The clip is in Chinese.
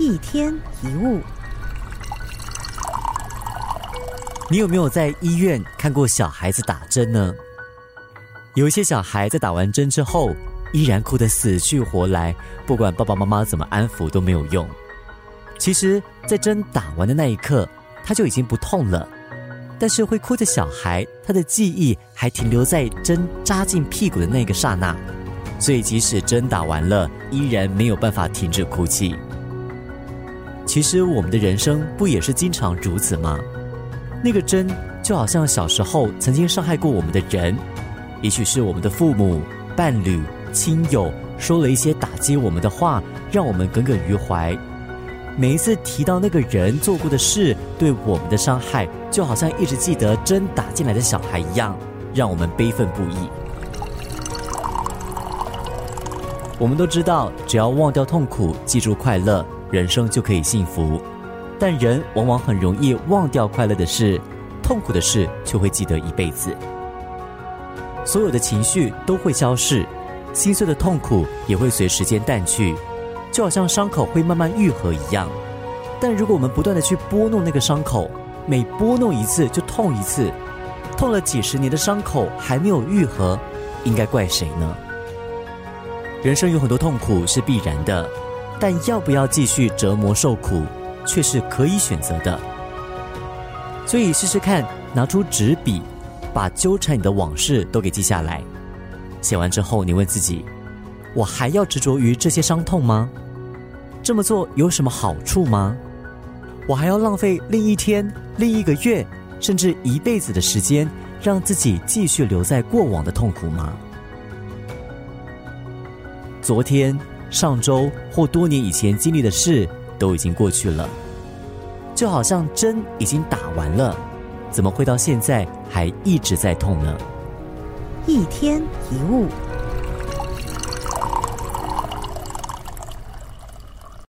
一天一物，你有没有在医院看过小孩子打针呢？有一些小孩在打完针之后，依然哭得死去活来，不管爸爸妈妈怎么安抚都没有用。其实，在针打完的那一刻，他就已经不痛了。但是会哭的小孩，他的记忆还停留在针扎进屁股的那个刹那，所以即使针打完了，依然没有办法停止哭泣。其实我们的人生不也是经常如此吗？那个针就好像小时候曾经伤害过我们的人，也许是我们的父母、伴侣、亲友说了一些打击我们的话，让我们耿耿于怀。每一次提到那个人做过的事对我们的伤害，就好像一直记得针打进来的小孩一样，让我们悲愤不已。我们都知道，只要忘掉痛苦，记住快乐，人生就可以幸福。但人往往很容易忘掉快乐的事，痛苦的事却会记得一辈子。所有的情绪都会消逝，心碎的痛苦也会随时间淡去。就好像伤口会慢慢愈合一样，但如果我们不断的去拨弄那个伤口，每拨弄一次就痛一次，痛了几十年的伤口还没有愈合，应该怪谁呢？人生有很多痛苦是必然的，但要不要继续折磨受苦，却是可以选择的。所以试试看，拿出纸笔，把纠缠你的往事都给记下来。写完之后，你问自己。我还要执着于这些伤痛吗？这么做有什么好处吗？我还要浪费另一天、另一个月，甚至一辈子的时间，让自己继续留在过往的痛苦吗？昨天、上周或多年以前经历的事都已经过去了，就好像针已经打完了，怎么会到现在还一直在痛呢？一天一物。